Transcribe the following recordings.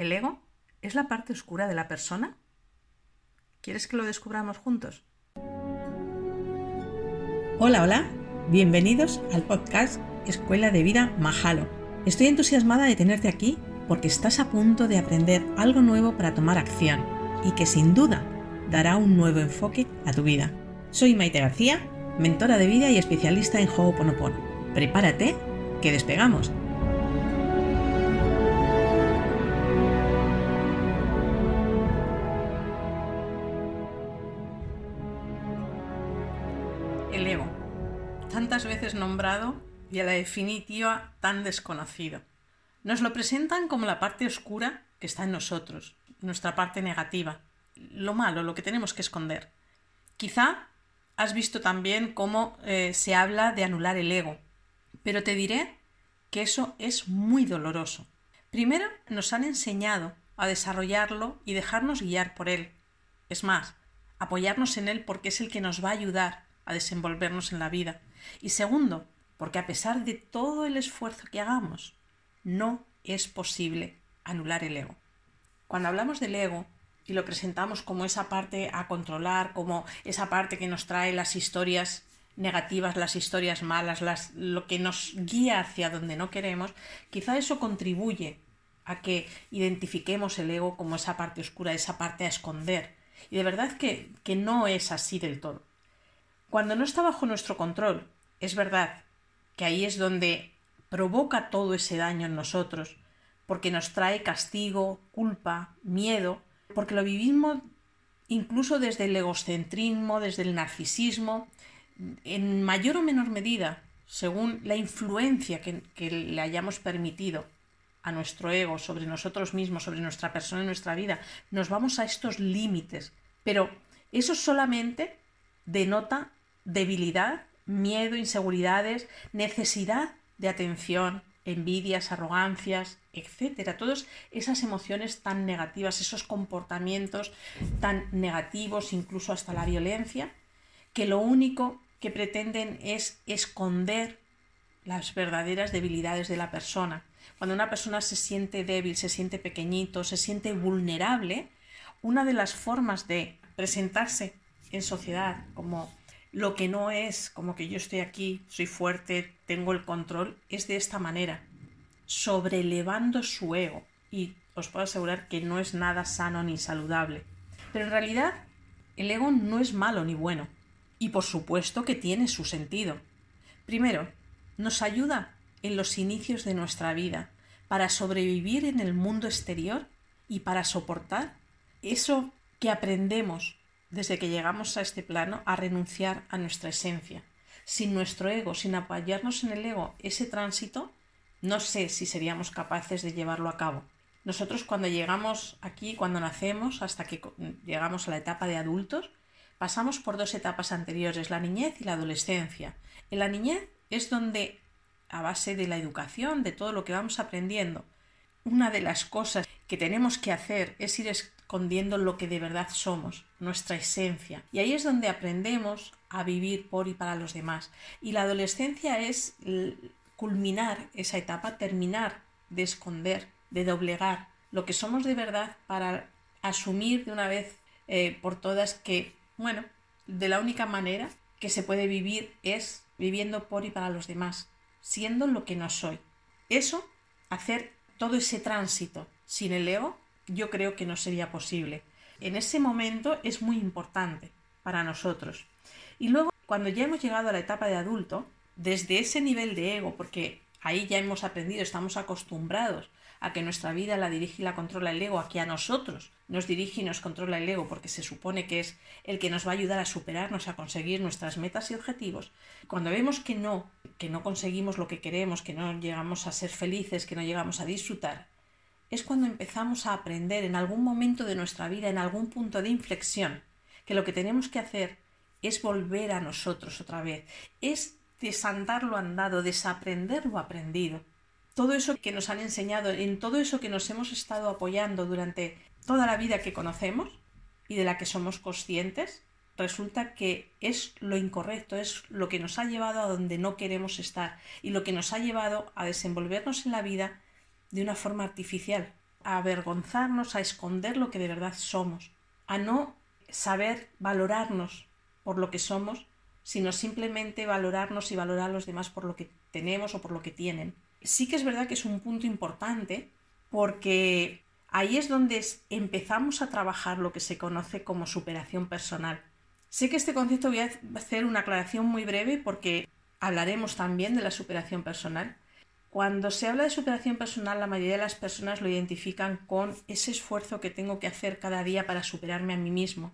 ¿El ego es la parte oscura de la persona? ¿Quieres que lo descubramos juntos? Hola, hola. Bienvenidos al podcast Escuela de Vida Mahalo. Estoy entusiasmada de tenerte aquí porque estás a punto de aprender algo nuevo para tomar acción y que sin duda dará un nuevo enfoque a tu vida. Soy Maite García, mentora de vida y especialista en Ho'oponopono. Prepárate, que despegamos. Tantas veces nombrado y a la definitiva tan desconocido. Nos lo presentan como la parte oscura que está en nosotros, nuestra parte negativa, lo malo, lo que tenemos que esconder. Quizá has visto también cómo eh, se habla de anular el ego, pero te diré que eso es muy doloroso. Primero nos han enseñado a desarrollarlo y dejarnos guiar por él. Es más, apoyarnos en él porque es el que nos va a ayudar a desenvolvernos en la vida. Y segundo, porque a pesar de todo el esfuerzo que hagamos, no es posible anular el ego. Cuando hablamos del ego y lo presentamos como esa parte a controlar, como esa parte que nos trae las historias negativas, las historias malas, las, lo que nos guía hacia donde no queremos, quizá eso contribuye a que identifiquemos el ego como esa parte oscura, esa parte a esconder. Y de verdad que, que no es así del todo. Cuando no está bajo nuestro control, es verdad que ahí es donde provoca todo ese daño en nosotros, porque nos trae castigo, culpa, miedo, porque lo vivimos incluso desde el egocentrismo, desde el narcisismo, en mayor o menor medida, según la influencia que, le hayamos permitido a nuestro ego sobre nosotros mismos, sobre nuestra persona y nuestra vida, nos vamos a estos límites. Pero eso solamente denota debilidad, miedo, inseguridades, necesidad de atención, envidias, arrogancias, etcétera. Todas esas emociones tan negativas, esos comportamientos tan negativos, incluso hasta la violencia, que lo único que pretenden es esconder las verdaderas debilidades de la persona. Cuando una persona se siente débil, se siente pequeñito, se siente vulnerable, una de las formas de presentarse en sociedad como lo que no es, como que yo estoy aquí, soy fuerte, tengo el control, es de esta manera, sobrelevando su ego. Y os puedo asegurar que no es nada sano ni saludable. Pero en realidad el ego no es malo ni bueno y por supuesto que tiene su sentido. Primero, nos ayuda en los inicios de nuestra vida para sobrevivir en el mundo exterior y para soportar eso que aprendemos desde que llegamos a este plano a renunciar a nuestra esencia. Sin nuestro ego, sin apoyarnos en el ego, ese tránsito, no sé si seríamos capaces de llevarlo a cabo. Nosotros cuando llegamos aquí, cuando nacemos, hasta que llegamos a la etapa de adultos, pasamos por dos etapas anteriores, la niñez y la adolescencia. En la niñez es donde, a base de la educación, de todo lo que vamos aprendiendo, una de las cosas que tenemos que hacer es ir escondiendo lo que de verdad somos, nuestra esencia. Y ahí es donde aprendemos a vivir por y para los demás. Y la adolescencia es culminar esa etapa, terminar de esconder, de doblegar lo que somos de verdad para asumir de una vez eh, por todas que bueno, de la única manera que se puede vivir es viviendo por y para los demás, siendo lo que no soy. Eso, hacer todo ese tránsito sin el ego, yo creo que no sería posible. En ese momento es muy importante para nosotros. Y luego, cuando ya hemos llegado a la etapa de adulto, desde ese nivel de ego, porque ahí ya hemos aprendido, estamos acostumbrados a que nuestra vida la dirige y la controla el ego, a que a nosotros nos dirige y nos controla el ego, porque se supone que es el que nos va a ayudar a superarnos, a conseguir nuestras metas y objetivos. Cuando vemos que no, que no conseguimos lo que queremos, que no llegamos a ser felices, que no llegamos a disfrutar, es cuando empezamos a aprender en algún momento de nuestra vida, en algún punto de inflexión, que lo que tenemos que hacer es volver a nosotros otra vez, es desandar lo andado, desaprender lo aprendido. Todo eso que nos han enseñado, en todo eso que nos hemos estado apoyando durante toda la vida que conocemos y de la que somos conscientes, resulta que es lo incorrecto, es lo que nos ha llevado a donde no queremos estar y lo que nos ha llevado a desenvolvernos en la vida de una forma artificial, a avergonzarnos, a esconder lo que de verdad somos, a no saber valorarnos por lo que somos, sino simplemente valorarnos y valorar a los demás por lo que tenemos o por lo que tienen. Sí que es verdad que es un punto importante porque ahí es donde empezamos a trabajar lo que se conoce como superación personal. Sé que este concepto voy a hacer una aclaración muy breve porque hablaremos también de la superación personal. Cuando se habla de superación personal, la mayoría de las personas lo identifican con ese esfuerzo que tengo que hacer cada día para superarme a mí mismo,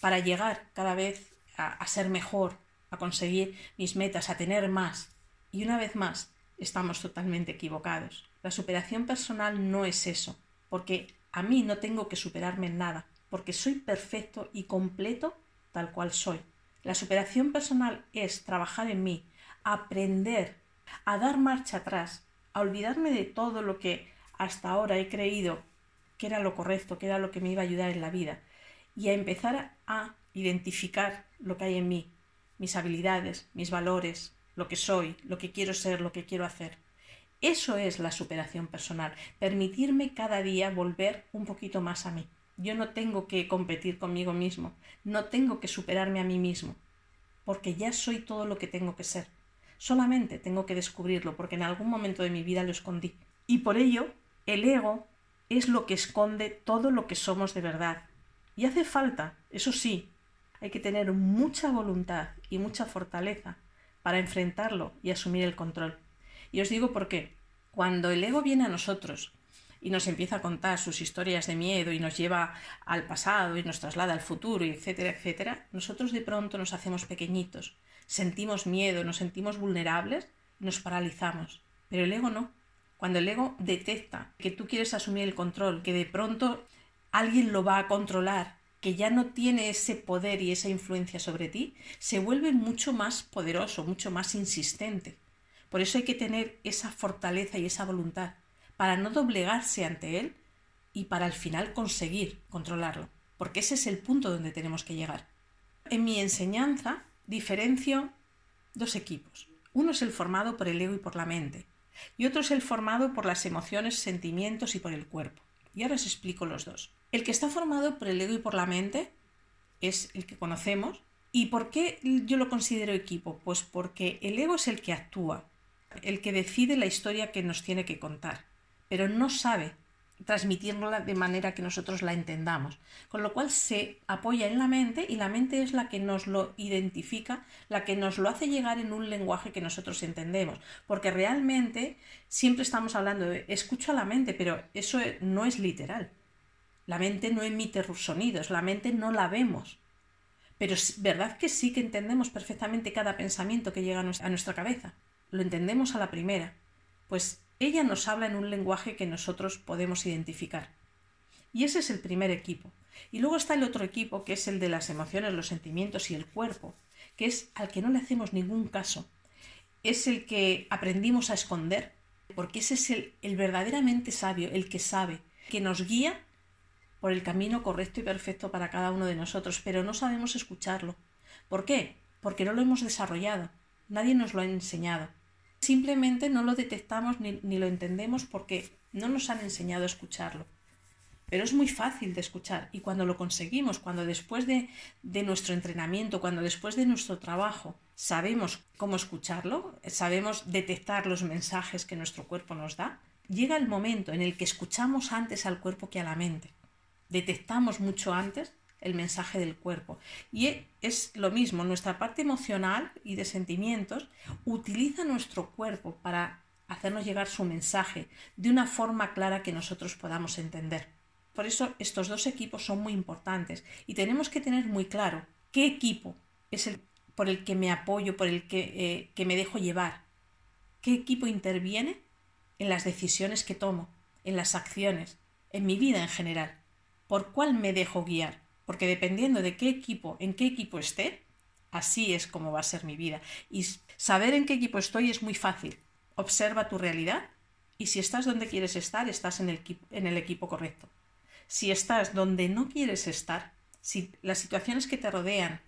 para llegar cada vez a, ser mejor, a conseguir mis metas, a tener más. Y una vez más, estamos totalmente equivocados. La superación personal no es eso, porque a mí no tengo que superarme en nada, porque soy perfecto y completo tal cual soy. La superación personal es trabajar en mí, aprender, a dar marcha atrás, a olvidarme de todo lo que hasta ahora he creído que era lo correcto, que era lo que me iba a ayudar en la vida, y a empezar a identificar lo que hay en mí, mis habilidades, mis valores, lo que soy, lo que quiero ser, lo que quiero hacer. Eso es la superación personal, permitirme cada día volver un poquito más a mí. Yo no tengo que competir conmigo mismo, no tengo que superarme a mí mismo, porque ya soy todo lo que tengo que ser. Solamente tengo que descubrirlo, porque en algún momento de mi vida lo escondí. Y por ello, el ego es lo que esconde todo lo que somos de verdad. Y hace falta, eso sí, hay que tener mucha voluntad y mucha fortaleza para enfrentarlo y asumir el control. Y os digo por qué. Cuando el ego viene a nosotros y nos empieza a contar sus historias de miedo y nos lleva al pasado y nos traslada al futuro, etcétera, etcétera, nosotros de pronto nos hacemos pequeñitos, sentimos miedo, nos sentimos vulnerables nos paralizamos. Pero el ego no. Cuando el ego detecta que tú quieres asumir el control, que de pronto alguien lo va a controlar, que ya no tiene ese poder y esa influencia sobre ti, se vuelve mucho más poderoso, mucho más insistente. Por eso hay que tener esa fortaleza y esa voluntad para no doblegarse ante él y para al final conseguir controlarlo, porque ese es el punto donde tenemos que llegar. En mi enseñanza diferencio dos equipos. Uno es el formado por el ego y por la mente, y otro es el formado por las emociones, sentimientos y por el cuerpo. Y ahora os explico los dos. El que está formado por el ego y por la mente es el que conocemos. ¿Y por qué yo lo considero equipo? Pues porque el ego es el que actúa, el que decide la historia que nos tiene que contar pero no sabe transmitirla de manera que nosotros la entendamos. Con lo cual se apoya en la mente y la mente es la que nos lo identifica, la que nos lo hace llegar en un lenguaje que nosotros entendemos. Porque realmente siempre estamos hablando de escucho a la mente, pero eso no es literal. La mente no emite sonidos, la mente no la vemos. Pero es verdad que sí que entendemos perfectamente cada pensamiento que llega a nuestra cabeza. Lo entendemos a la primera. Pues ella nos habla en un lenguaje que nosotros podemos identificar. Y ese es el primer equipo. Y luego está el otro equipo, que es el de las emociones, los sentimientos y el cuerpo, que es al que no le hacemos ningún caso. Es el que aprendimos a esconder, porque ese es el, el verdaderamente sabio, el que sabe, que nos guía por el camino correcto y perfecto para cada uno de nosotros, pero no sabemos escucharlo. ¿Por qué? Porque no lo hemos desarrollado. Nadie nos lo ha enseñado. Simplemente no lo detectamos ni, lo entendemos porque no nos han enseñado a escucharlo. Pero es muy fácil de escuchar y cuando lo conseguimos, cuando después de, de, nuestro entrenamiento, cuando después de nuestro trabajo sabemos cómo escucharlo, sabemos detectar los mensajes que nuestro cuerpo nos da, llega el momento en el que escuchamos antes al cuerpo que a la mente. Detectamos mucho antes el mensaje del cuerpo. Y e, es lo mismo, nuestra parte emocional y de sentimientos utiliza nuestro cuerpo para hacernos llegar su mensaje de una forma clara que nosotros podamos entender. Por eso estos dos equipos son muy importantes y tenemos que tener muy claro qué equipo es el por el que me apoyo, por el que, eh, que me dejo llevar, qué equipo interviene en las decisiones que tomo, en las acciones, en mi vida en general, por cuál me dejo guiar porque dependiendo de qué equipo, en qué equipo esté, así es como va a ser mi vida. Y saber en qué equipo estoy es muy fácil. Observa tu realidad y si estás donde quieres estar, estás en el, en el equipo correcto. Si estás donde no quieres estar, si las situaciones que te rodean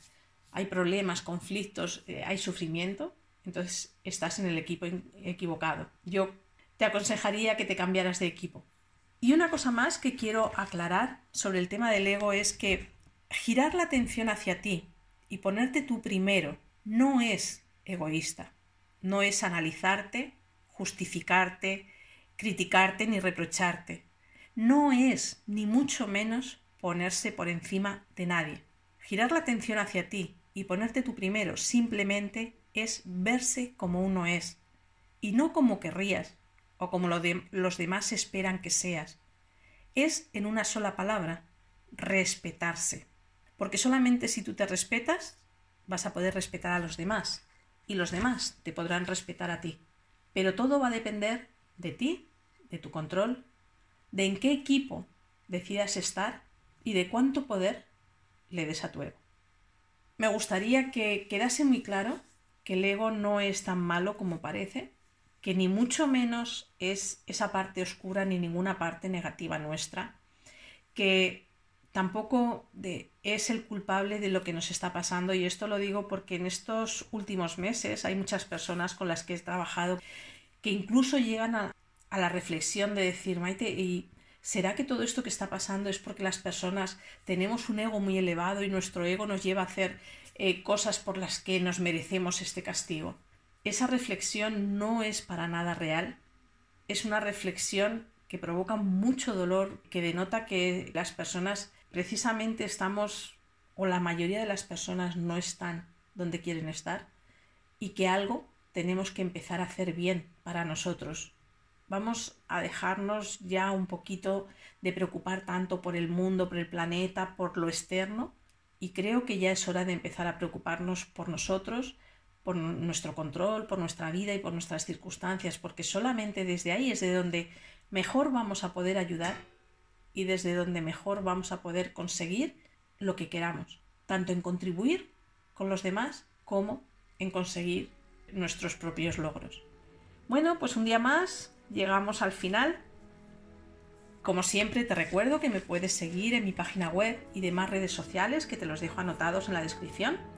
hay problemas, conflictos, eh, hay sufrimiento, entonces estás en el equipo equivocado. Yo te aconsejaría que te cambiaras de equipo Y una cosa más que quiero aclarar sobre el tema del ego es que girar la atención hacia ti y ponerte tú primero no es egoísta, no es analizarte, justificarte, criticarte ni reprocharte. No es, ni mucho menos, ponerse por encima de nadie. Girar la atención hacia ti y ponerte tú primero simplemente es verse como uno es y no como querrías o como los demás esperan que seas. Es, en una sola palabra, respetarse. Porque solamente si tú te respetas, vas a poder respetar a los demás y los demás te podrán respetar a ti. Pero todo va a depender de ti, de tu control, de en qué equipo decidas estar y de cuánto poder le des a tu ego. Me gustaría que quedase muy claro que el ego no es tan malo como parece, que ni mucho menos es esa parte oscura ni ninguna parte negativa nuestra, que tampoco es el culpable de lo que nos está pasando y esto lo digo porque en estos últimos meses hay muchas personas con las que he trabajado que incluso llegan a, la reflexión de decir, Maite, ¿y será que todo esto que está pasando es porque las personas tenemos un ego muy elevado y nuestro ego nos lleva a hacer eh, cosas por las que nos merecemos este castigo? Esa reflexión no es para nada real. Es una reflexión que provoca mucho dolor, que denota que las personas precisamente estamos, o la mayoría de las personas no están donde quieren estar, y que algo tenemos que empezar a hacer bien para nosotros. Vamos a dejarnos ya un poquito de preocupar tanto por el mundo, por el planeta, por lo externo, y creo que ya es hora de empezar a preocuparnos por nosotros, por nuestro control, por nuestra vida y por nuestras circunstancias, porque solamente desde ahí es de donde mejor vamos a poder ayudar y desde donde mejor vamos a poder conseguir lo que queramos, tanto en contribuir con los demás como en conseguir nuestros propios logros. Bueno, pues un día más llegamos al final. Como siempre te recuerdo que me puedes seguir en mi página web y demás redes sociales que te los dejo anotados en la descripción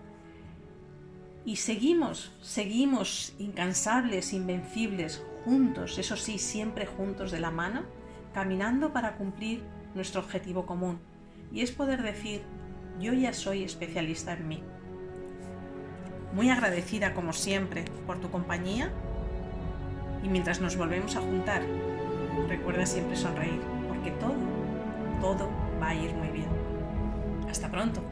y seguimos, seguimos incansables, invencibles, juntos, eso sí, siempre juntos de la mano, caminando para cumplir nuestro objetivo común. Y es poder decir, yo ya soy especialista en mí. Muy agradecida como siempre por tu compañía y mientras nos volvemos a juntar, recuerda siempre sonreír, porque todo, todo va a ir muy bien. Hasta pronto.